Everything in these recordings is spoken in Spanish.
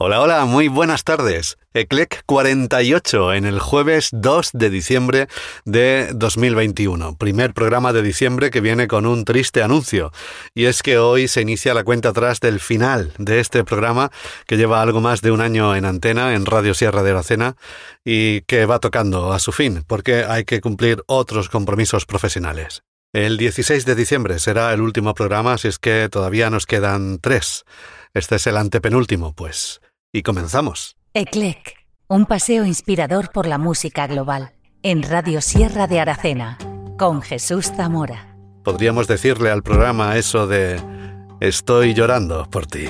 Hola, hola, muy buenas tardes. ECLEC 48 en el jueves 2 de diciembre de 2021. Primer programa de diciembre que viene con un triste anuncio. Y es que hoy se inicia la cuenta atrás del final de este programa que lleva algo más de un año en antena en Radio Sierra de Aracena y que va tocando a su fin porque hay que cumplir otros compromisos profesionales. El 16 de diciembre será el último programa, así es que todavía nos quedan tres. Este es el antepenúltimo, pues y comenzamos. ECLEC, un paseo inspirador por la música global, en Radio Sierra de Aracena, con Jesús Zamora. Podríamos decirle al programa eso de Estoy llorando por ti.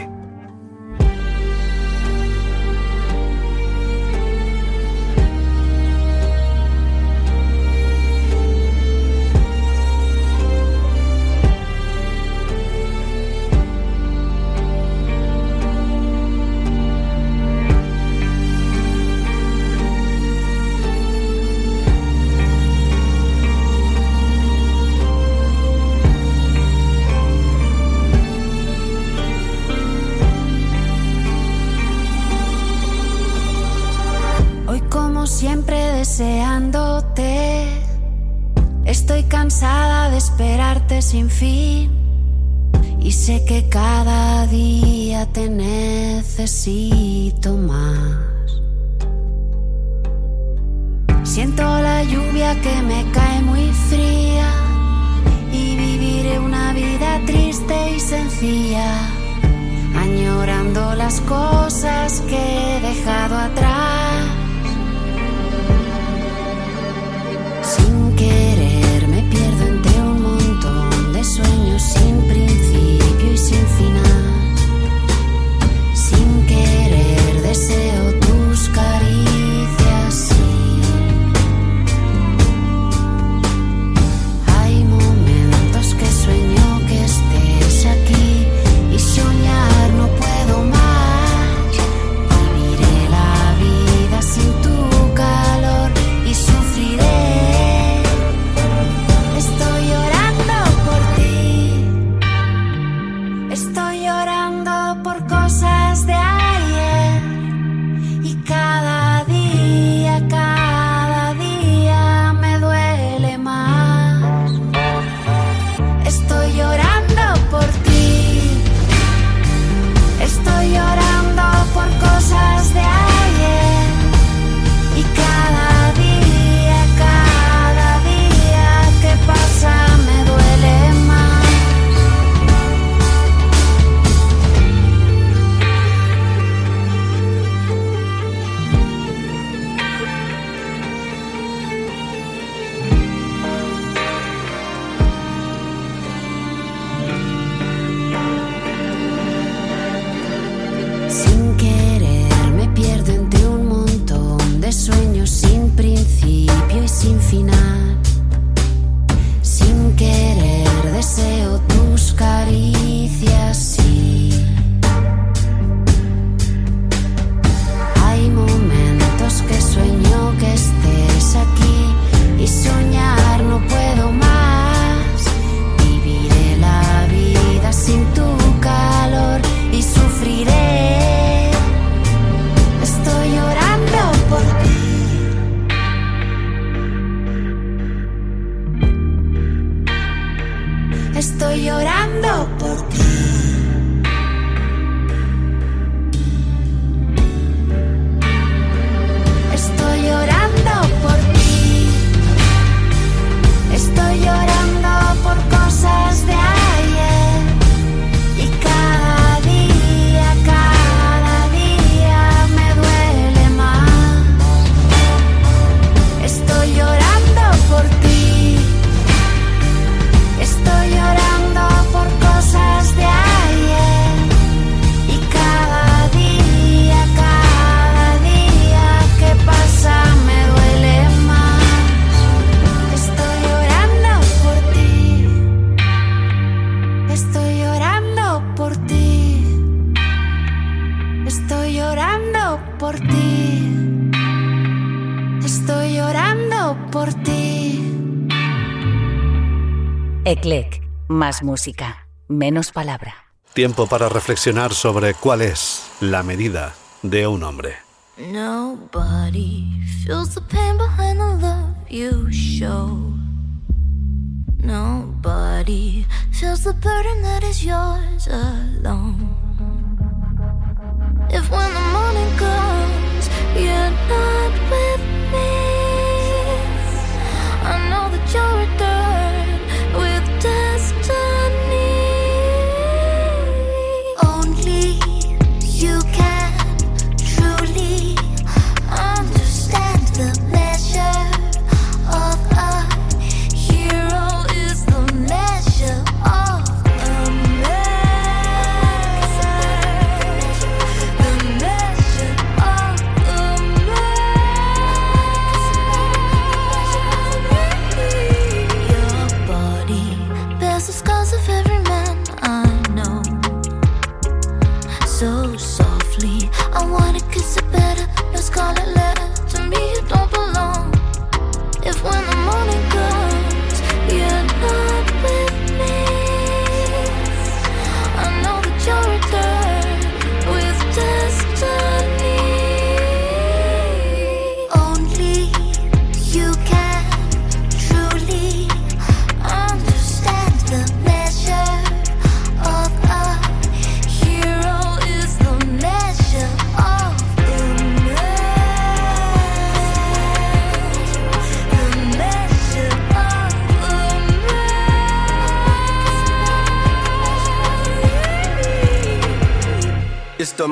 Sin fin y sé que cada día te necesito más. Siento la lluvia que me cae muy fría y viviré una vida triste y sencilla, añorando las cosas que he dejado atrás. Sin final. Por ti. Estoy llorando por ti. ECLEC, más música, menos palabra. Tiempo para reflexionar sobre cuál es la medida de un hombre. Nobody feels the pain behind the love you show. Nobody feels the burden that is yours alone. If when the morning comes, you're not with me,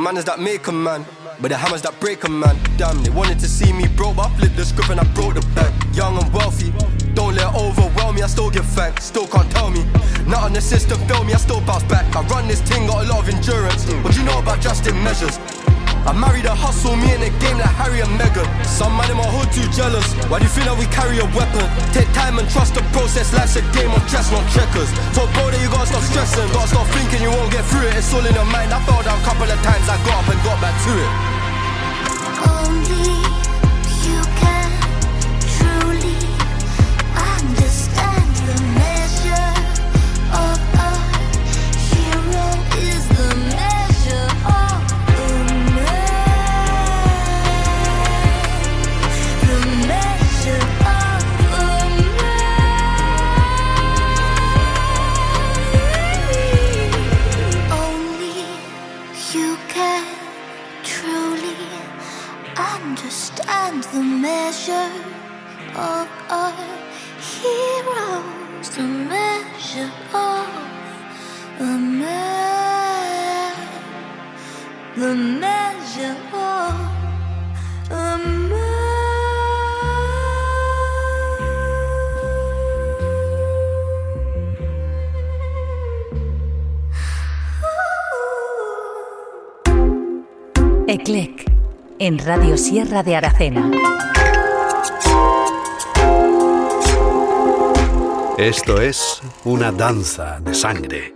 manners that make a man, but the hammers that break a man. Damn, they wanted to see me broke, but I flipped the script and I broke the bank. Young and wealthy, don't let overwhelm me. I still give thanks, still can't tell me. Not on the system, fail me, I still bounce back. I run this thing, got a lot of endurance. What you know about just in measures? I married a hustle, me in a game like Harry and Meghan. Some man in my hood too jealous. Why do you feel like we carry a weapon? Take time and trust the process. Life's a game of chess, not checkers. Told bro that you gotta stop stressing, gotta stop thinking you won't get through it. It's all in your mind. I fell down a couple of times, I got up and got back to it. Only measure of our the measure of a man, the measure of a man. Eclec, en Radio Sierra de Aracena. Esto es una danza de sangre.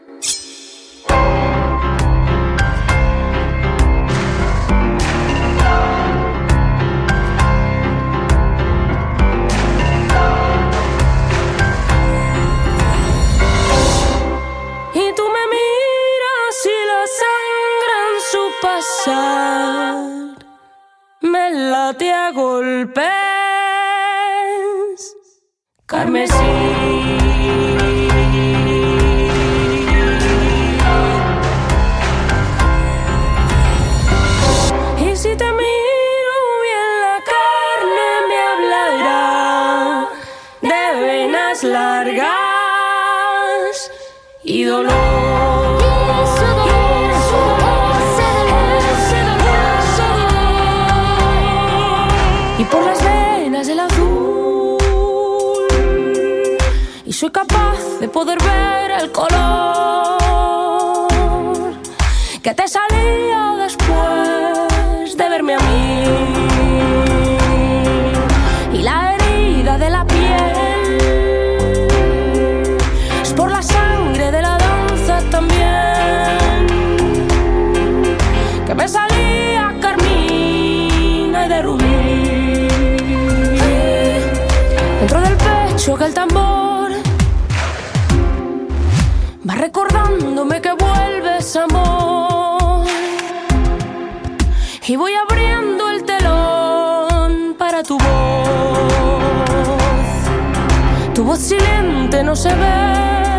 No se ve,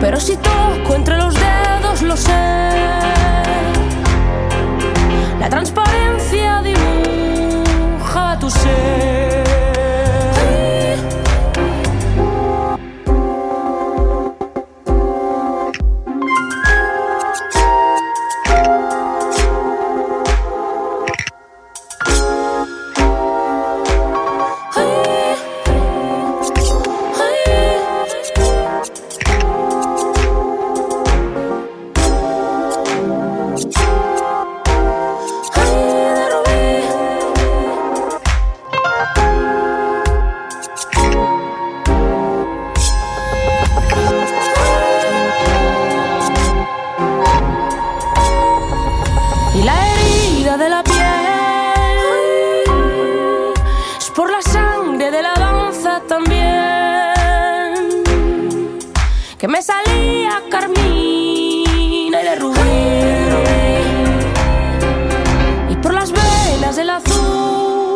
pero si toco entre los dedos lo sé. La transparencia dibuja tu ser. que me salía Carmina y de Rubí. Y por las venas del azul,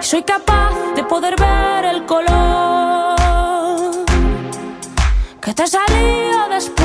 y soy capaz de poder ver el color que te salió después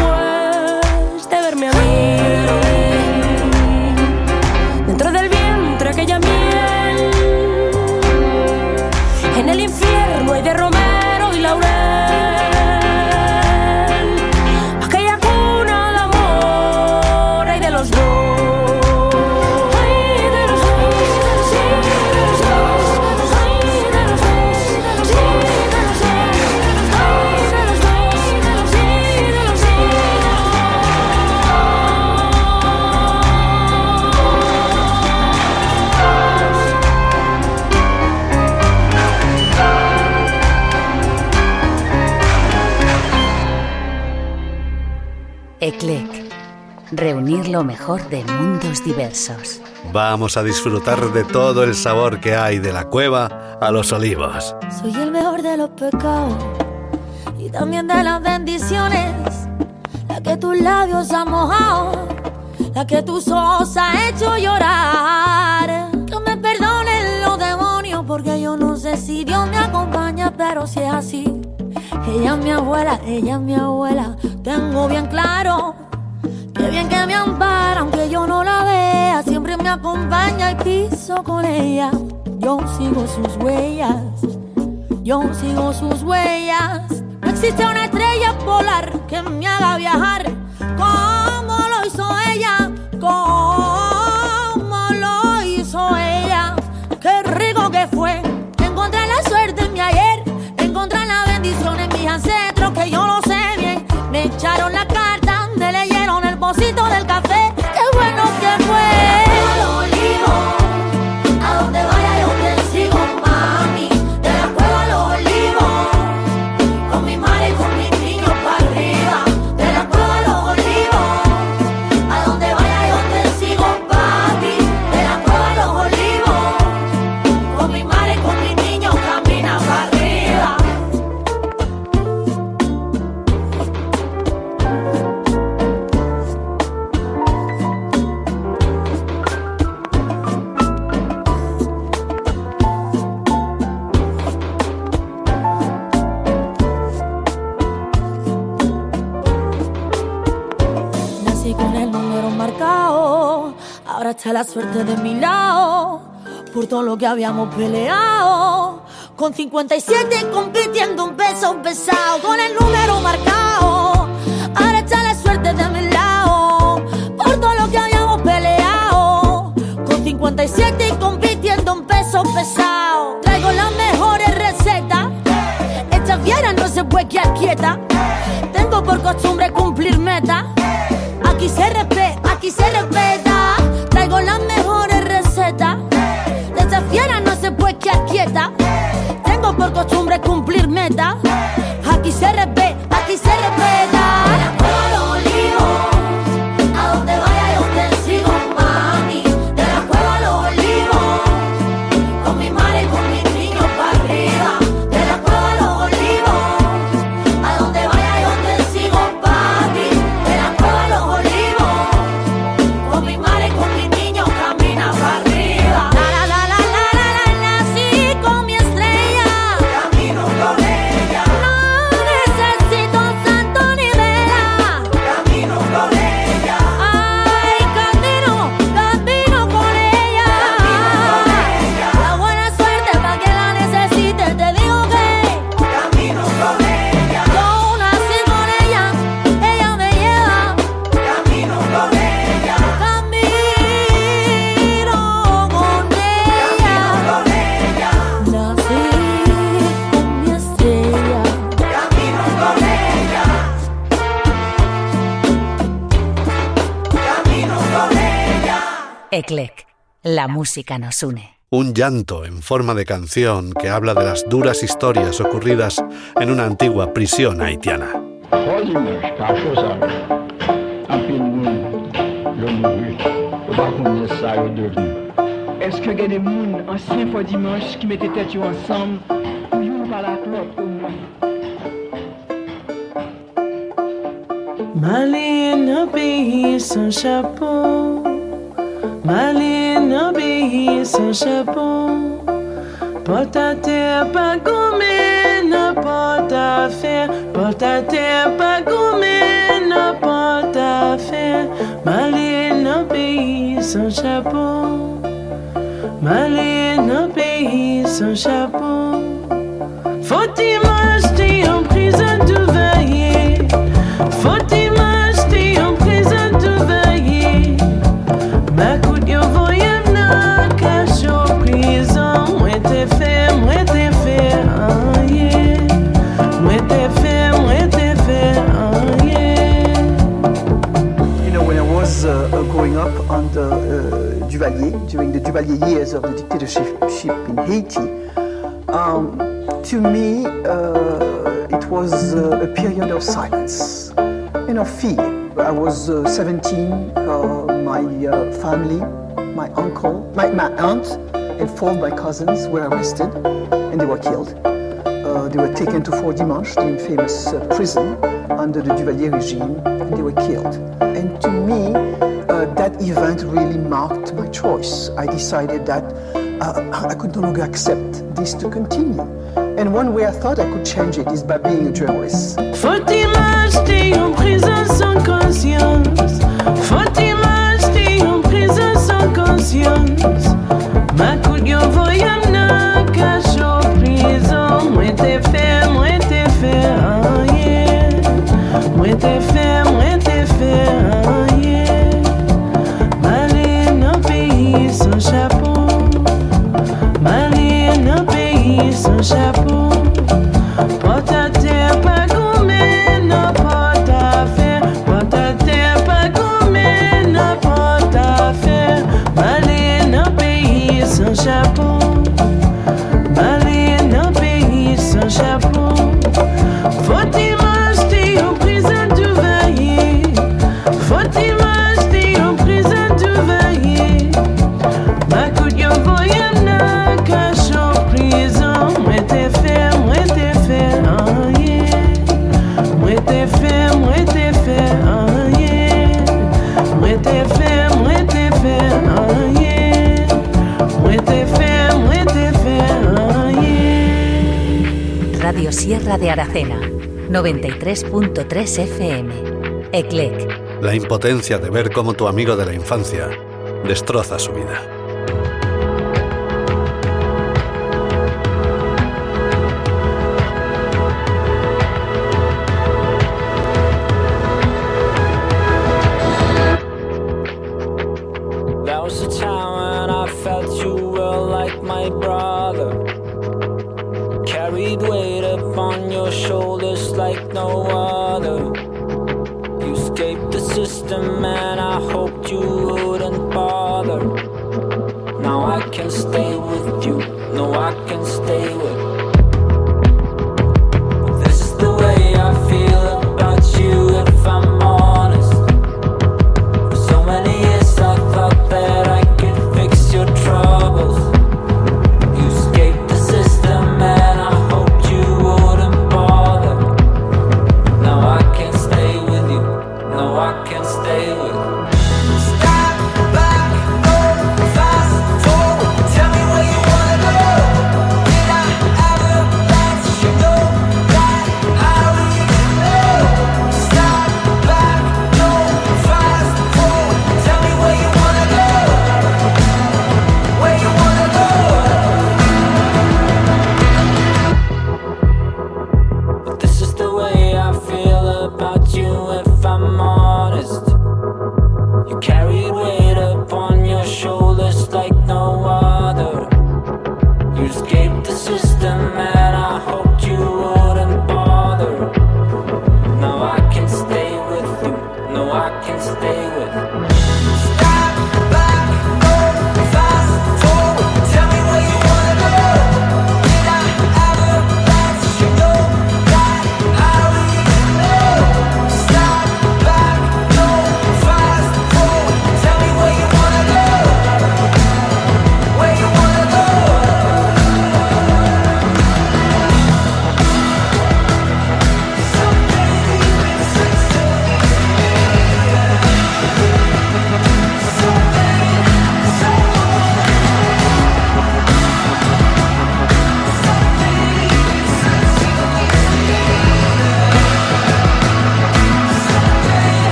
lo mejor de mundos diversos. Vamos a disfrutar de todo el sabor que hay de la cueva a los olivos. Soy el mejor de los pecados y también de las bendiciones. La que tus labios han mojado, la que tus ojos han hecho llorar. Que me perdonen los demonios porque yo no sé si Dios me acompaña, pero si es así. Ella es mi abuela, ella es mi abuela, tengo bien claro Qué bien que me ampara, aunque yo no la vea. Siempre me acompaña y piso con ella. Yo sigo sus huellas. Yo sigo sus huellas. No existe una estrella polar que me haga viajar como suerte de mi lado por todo lo que habíamos peleado. Con 57 compitiendo un peso pesado, con el número marcado. Ahora está la suerte de mi lado por todo lo que habíamos peleado. Con 57 y compitiendo un peso pesado. Traigo las mejores recetas. Esta fiera no se puede quedar quieta. Tengo por costumbre cumplir metas. Aquí se respeta, aquí se respeta quedar quieta. Tengo por costumbre cumplir la música nos une. Un llanto en forma de canción que habla de las duras historias ocurridas en una antigua prisión haitiana. chapeau Maline obéit son chapeau. Porte à terre, pas gommé, n'importe à faire. Porte à terre, pas gommé, n'importe à faire. Maline obéit son chapeau. Maline obéit son chapeau. Duvalier, during the Duvalier years of the dictatorship in Haiti, um, to me, uh, it was uh, a period of silence, you know, fear. I was uh, 17, uh, my uh, family, my uncle, my, my aunt, and four of my cousins were arrested and they were killed. Uh, they were taken to Fort Dimanche, the infamous uh, prison under the Duvalier regime, and they were killed. And to me, that event really marked my choice. I decided that uh, I could no longer accept this to continue. And one way I thought I could change it is by being a journalist. Faut-il m'acheter en prison sans conscience Faut-il m'acheter en prison sans conscience Aracena, 93.3 FM. Eclec, La impotencia de ver cómo tu amigo de la infancia destroza su vida.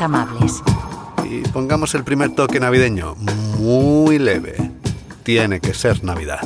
amables. Y pongamos el primer toque navideño, muy leve. Tiene que ser Navidad.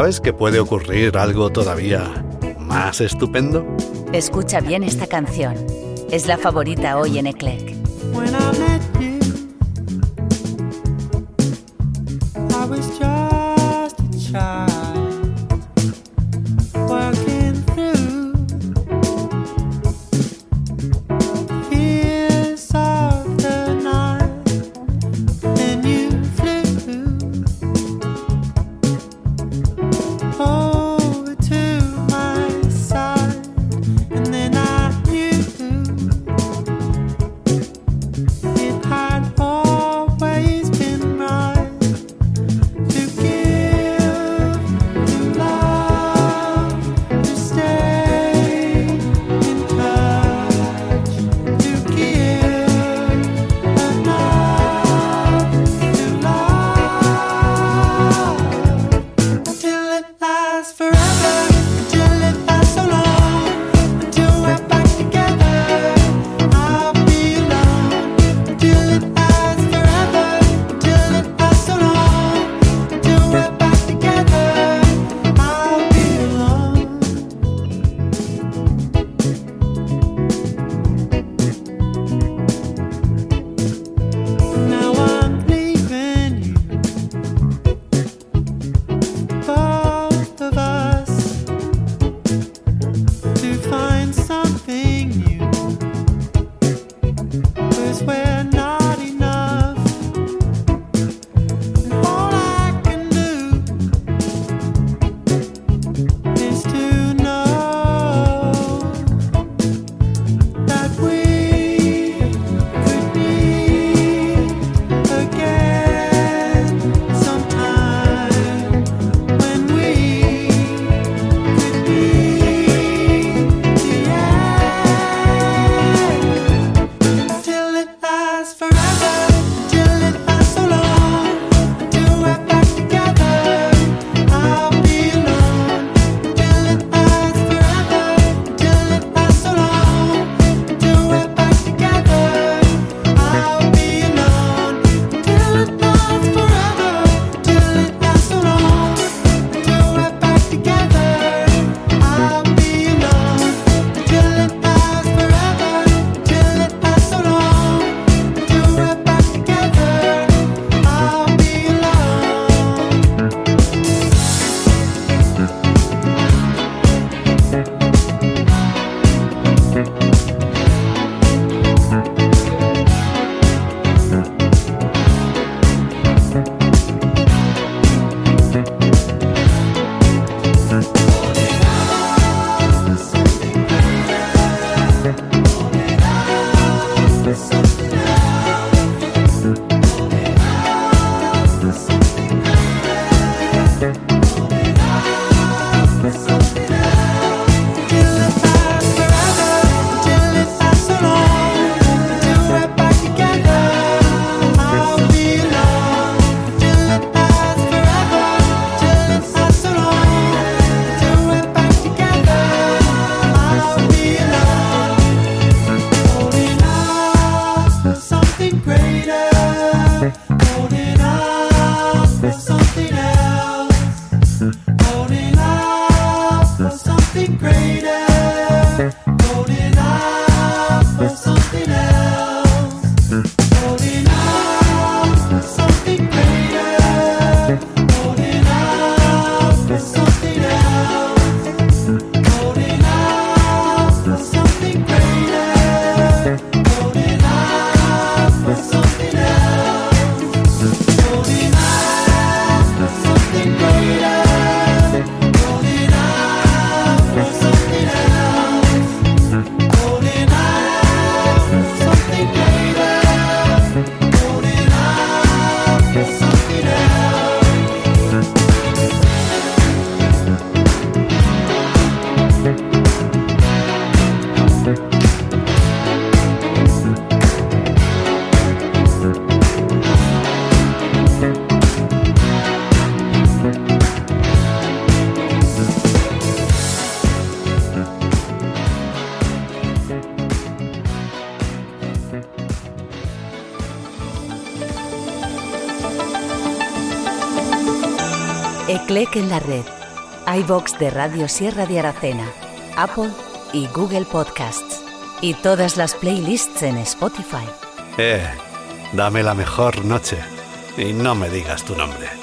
¿Sabes que puede ocurrir algo todavía más estupendo? Escucha bien esta canción. Es la favorita hoy en Eclec. En la red. iBox de Radio Sierra de Aracena, Apple y Google Podcasts. Y todas las playlists en Spotify. Eh, dame la mejor noche. Y no me digas tu nombre.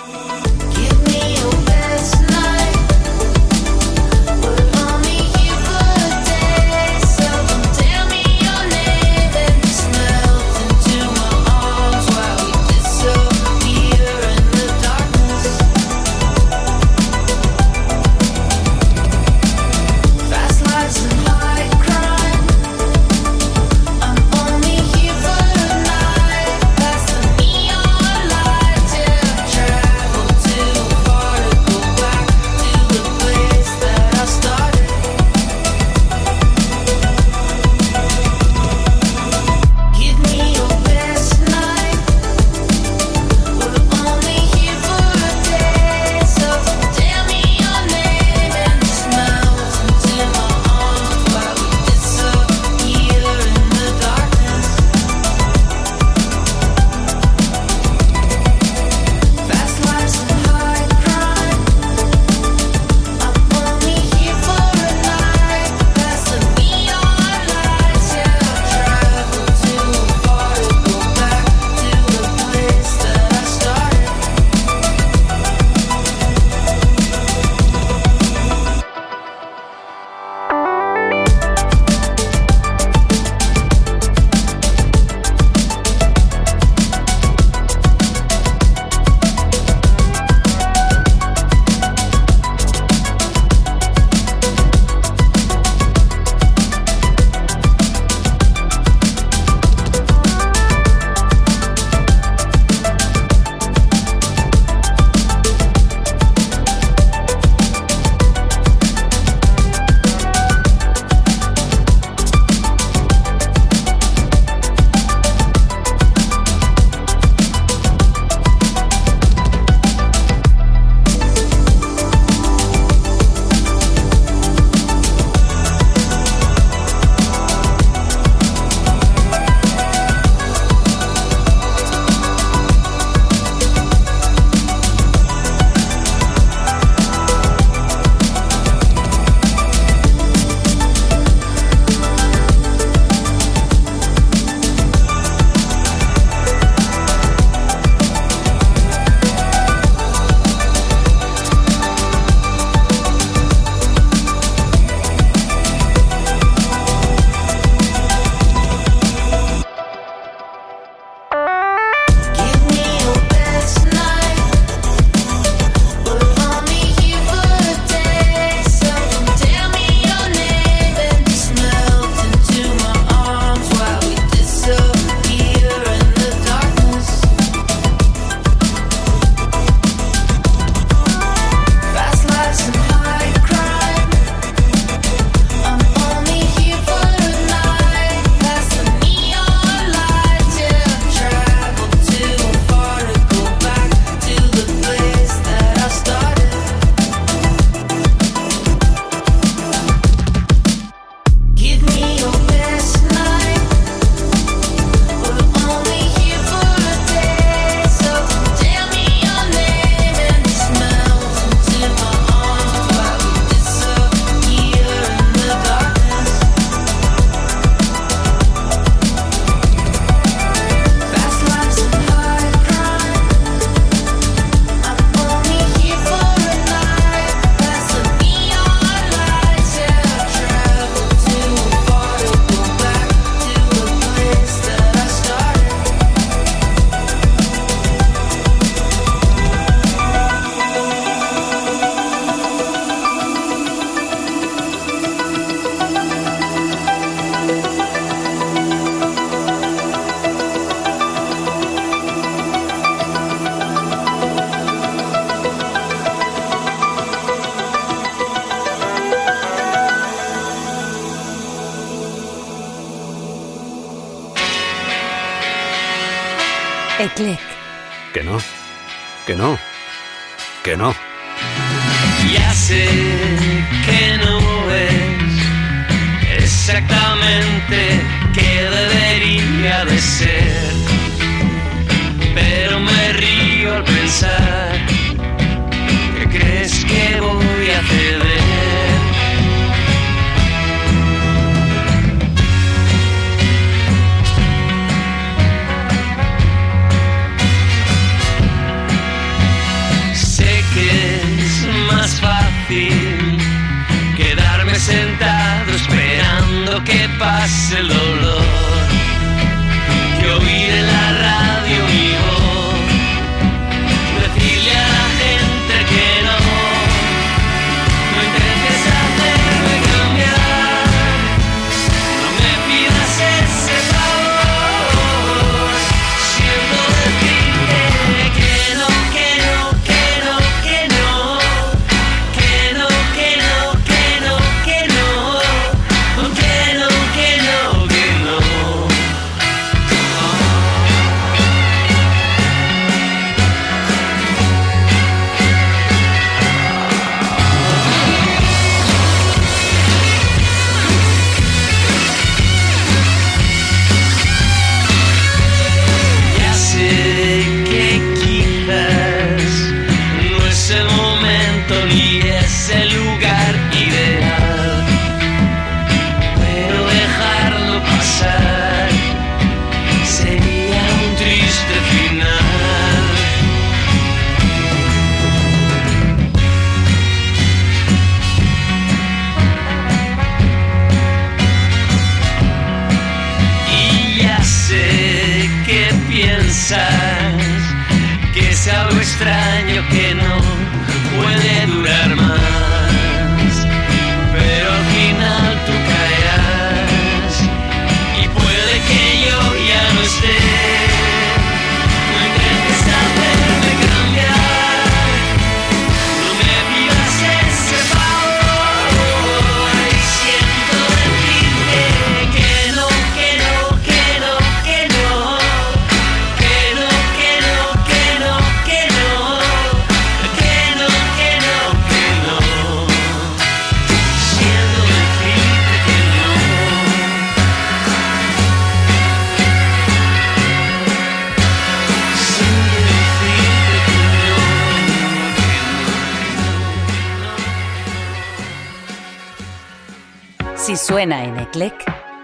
Suena en Eclec,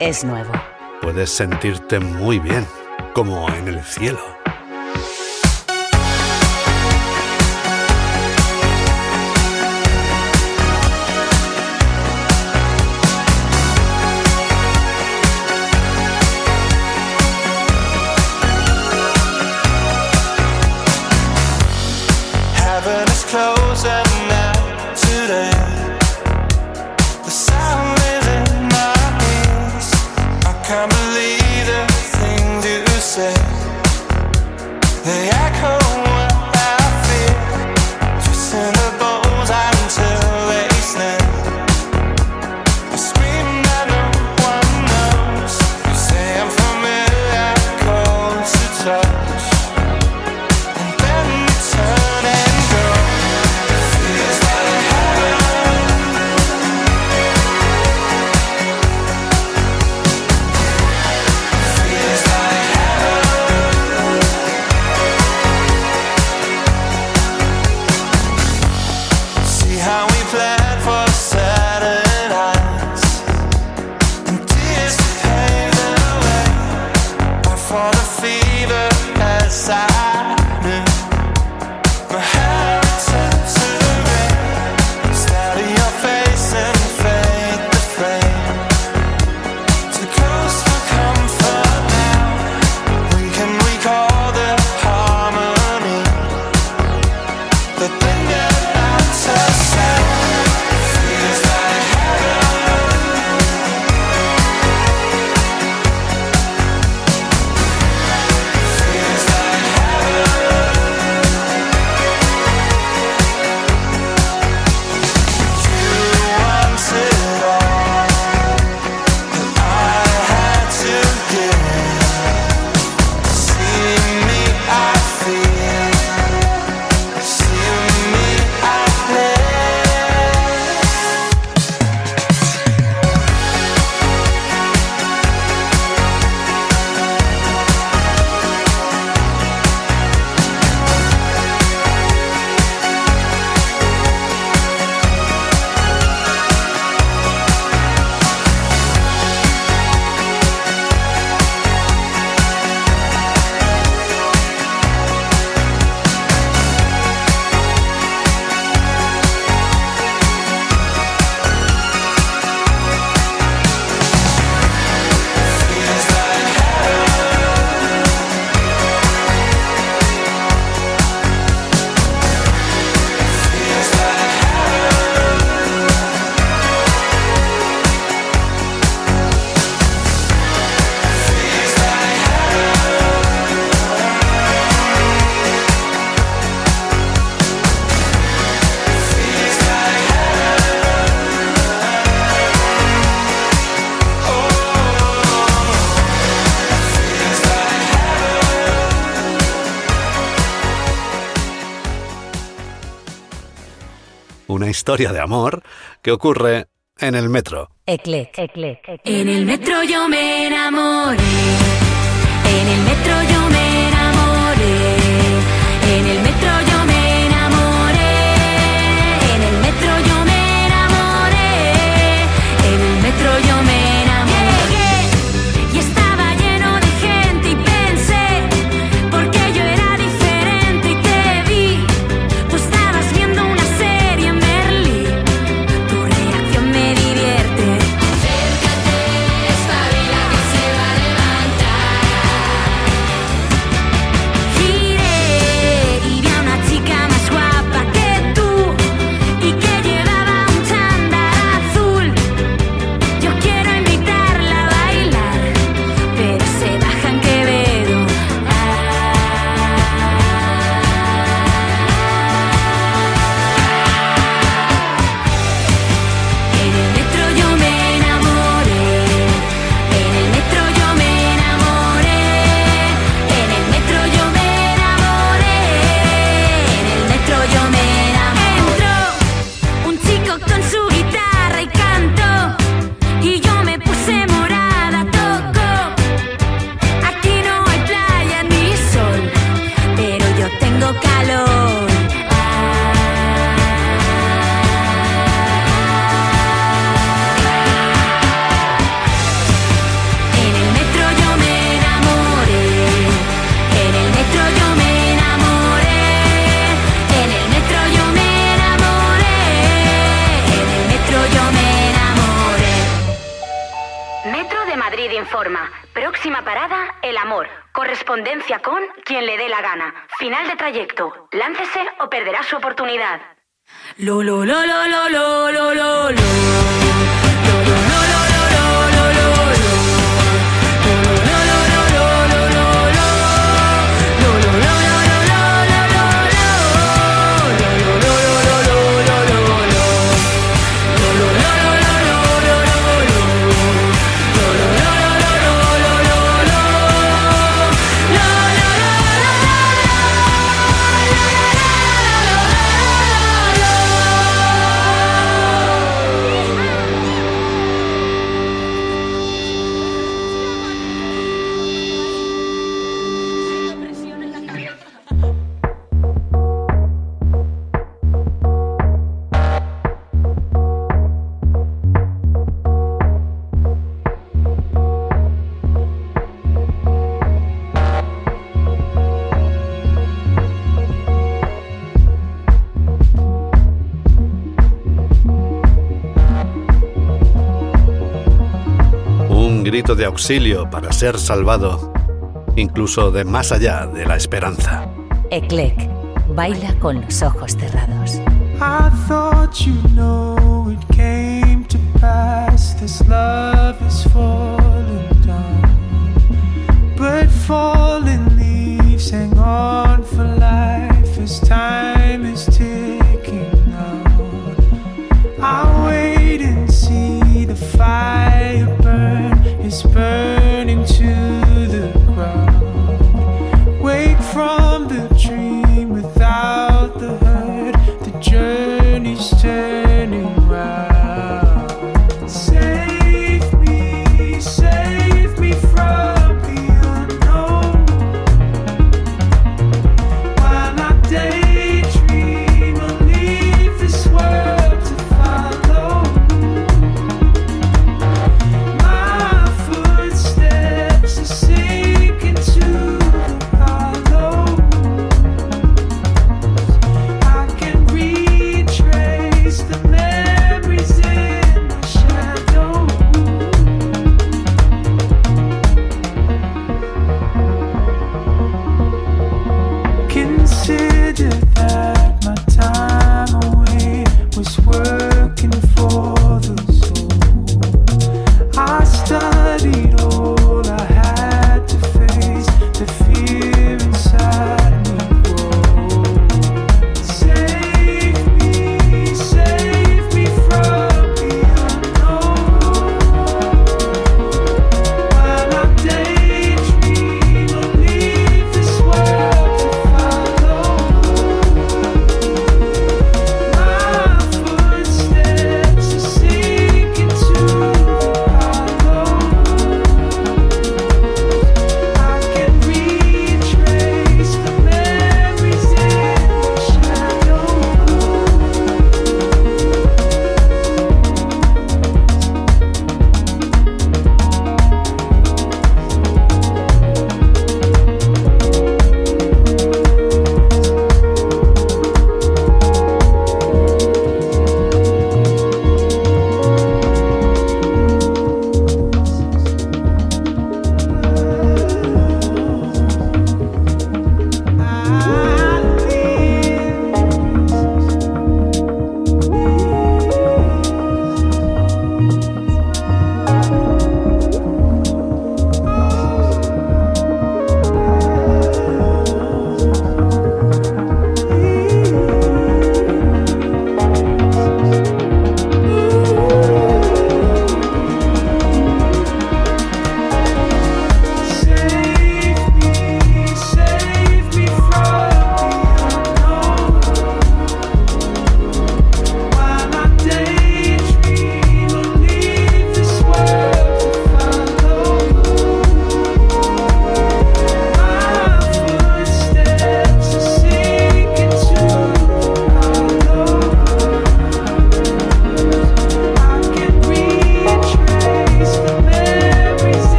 es nuevo. Puedes sentirte muy bien, como en el cielo. Having us close. historia de amor que ocurre en el metro. Eclec. Eclec. Eclec. En el metro yo me enamoré. En el metro yo me enamoré. En el metro yo grito de auxilio para ser salvado, incluso de más allá de la esperanza. Eclec, baila con los ojos cerrados. I thought you know it came to pass. This love is falling down. But falling leaves hang on for life as time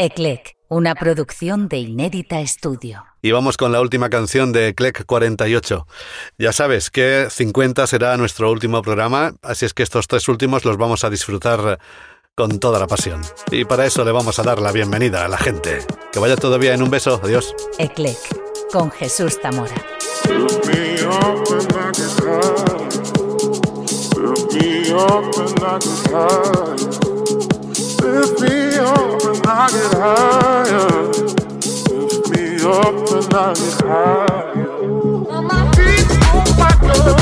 Eclec, una producción de Inédita Estudio. Y vamos con la última canción de Clec 48. Ya sabes que 50 será nuestro último programa, así es que estos tres últimos los vamos a disfrutar con toda la pasión. Y para eso le vamos a dar la bienvenida a la gente. Que vaya todo bien, un beso, adiós. Eclec, con Jesús Zamora. Lift me up and I get higher. Lift me up and I get higher. On my feet, on my girl.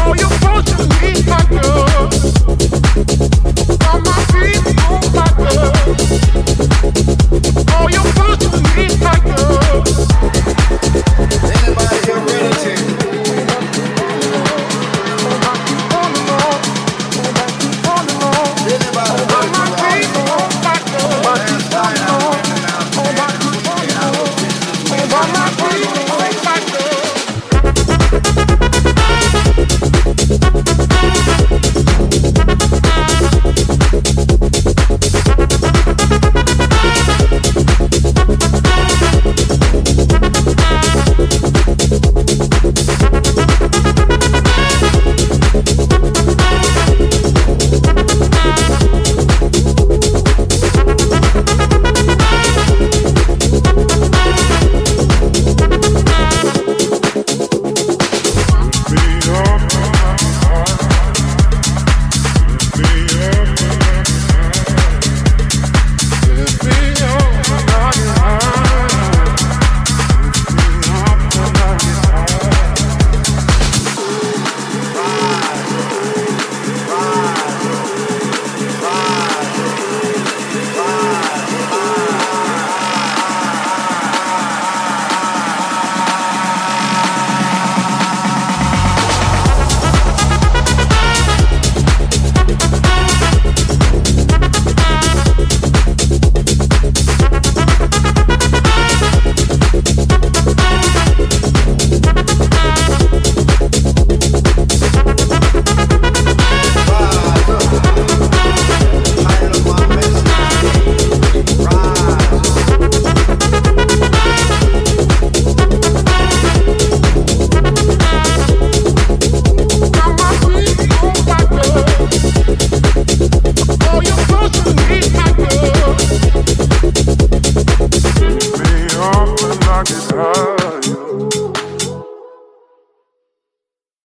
Oh, you're pushing me, my girl. On my feet, on my girl. Oh, you're pushing me, my girl. Anybody here ready to?